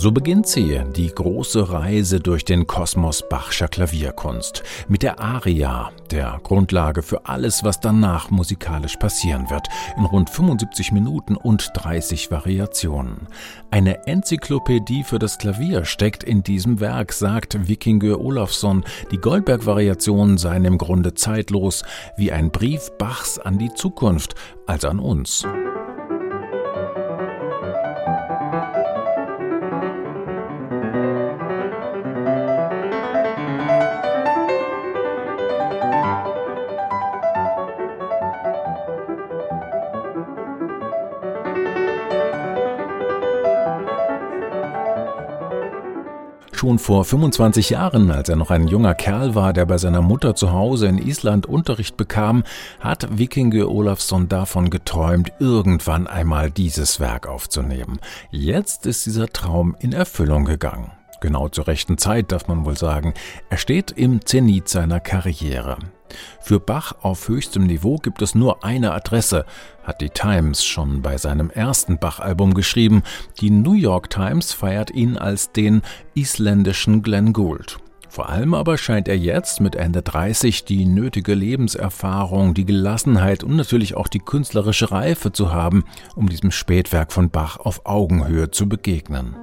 So beginnt sie, die große Reise durch den Kosmos Bachscher Klavierkunst, mit der Aria, der Grundlage für alles, was danach musikalisch passieren wird, in rund 75 Minuten und 30 Variationen. Eine Enzyklopädie für das Klavier steckt in diesem Werk, sagt Wikinger Olafsson, die Goldberg-Variationen seien im Grunde zeitlos, wie ein Brief Bachs an die Zukunft, als an uns. Schon vor 25 Jahren, als er noch ein junger Kerl war, der bei seiner Mutter zu Hause in Island Unterricht bekam, hat Vikinge Olafsson davon geträumt, irgendwann einmal dieses Werk aufzunehmen. Jetzt ist dieser Traum in Erfüllung gegangen. Genau zur rechten Zeit, darf man wohl sagen. Er steht im Zenit seiner Karriere. Für Bach auf höchstem Niveau gibt es nur eine Adresse, hat die Times schon bei seinem ersten Bach-Album geschrieben. Die New York Times feiert ihn als den isländischen Glenn Gould. Vor allem aber scheint er jetzt mit Ende 30 die nötige Lebenserfahrung, die Gelassenheit und natürlich auch die künstlerische Reife zu haben, um diesem Spätwerk von Bach auf Augenhöhe zu begegnen.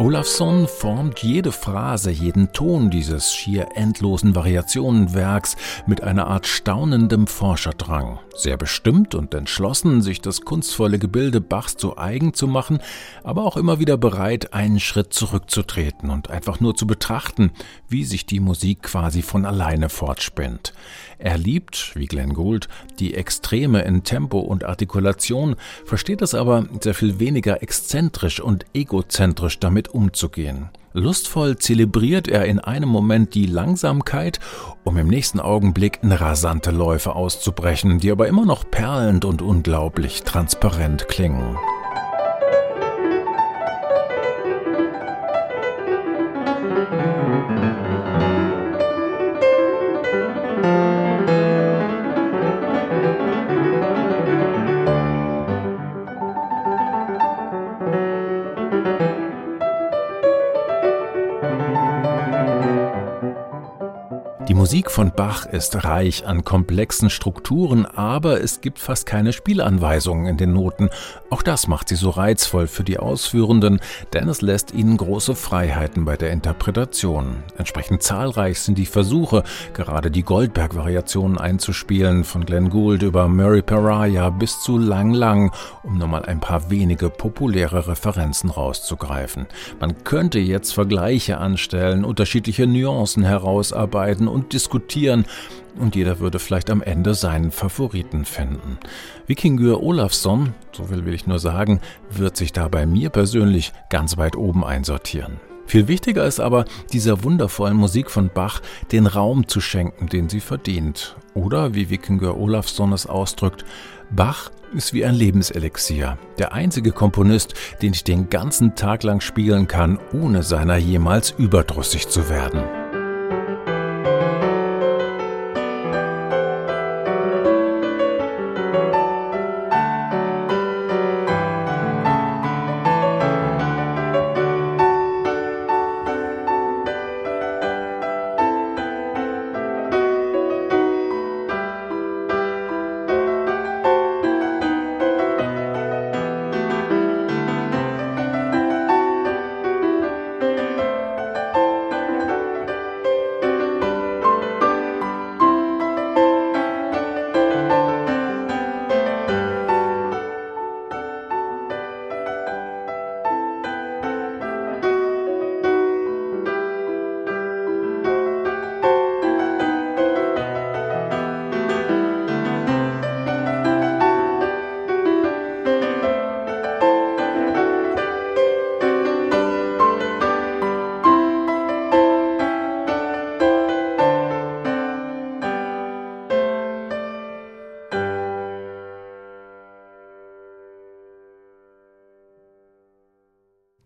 Olafsson formt jede Phrase, jeden Ton dieses schier endlosen Variationenwerks mit einer Art staunendem Forscherdrang. Sehr bestimmt und entschlossen, sich das kunstvolle Gebilde Bachs zu eigen zu machen, aber auch immer wieder bereit, einen Schritt zurückzutreten und einfach nur zu betrachten, wie sich die Musik quasi von alleine fortspinnt. Er liebt, wie Glenn Gould, die Extreme in Tempo und Artikulation, versteht es aber sehr viel weniger exzentrisch und egozentrisch damit umzugehen. Lustvoll zelebriert er in einem Moment die Langsamkeit, um im nächsten Augenblick in rasante Läufe auszubrechen, die aber immer noch perlend und unglaublich transparent klingen. Die Musik von Bach ist reich an komplexen Strukturen, aber es gibt fast keine Spielanweisungen in den Noten. Auch das macht sie so reizvoll für die Ausführenden, denn es lässt ihnen große Freiheiten bei der Interpretation. Entsprechend zahlreich sind die Versuche, gerade die Goldberg-Variationen einzuspielen, von Glenn Gould über Murray Pariah bis zu Lang Lang, um nur mal ein paar wenige populäre Referenzen rauszugreifen. Man könnte jetzt Vergleiche anstellen, unterschiedliche Nuancen herausarbeiten und diskutieren und jeder würde vielleicht am Ende seinen Favoriten finden. Vikingur Olafsson, so will, will ich nur sagen, wird sich da bei mir persönlich ganz weit oben einsortieren. Viel wichtiger ist aber, dieser wundervollen Musik von Bach den Raum zu schenken, den sie verdient. Oder, wie Wikinger Olafsson es ausdrückt, Bach ist wie ein Lebenselixier. Der einzige Komponist, den ich den ganzen Tag lang spielen kann, ohne seiner jemals überdrüssig zu werden.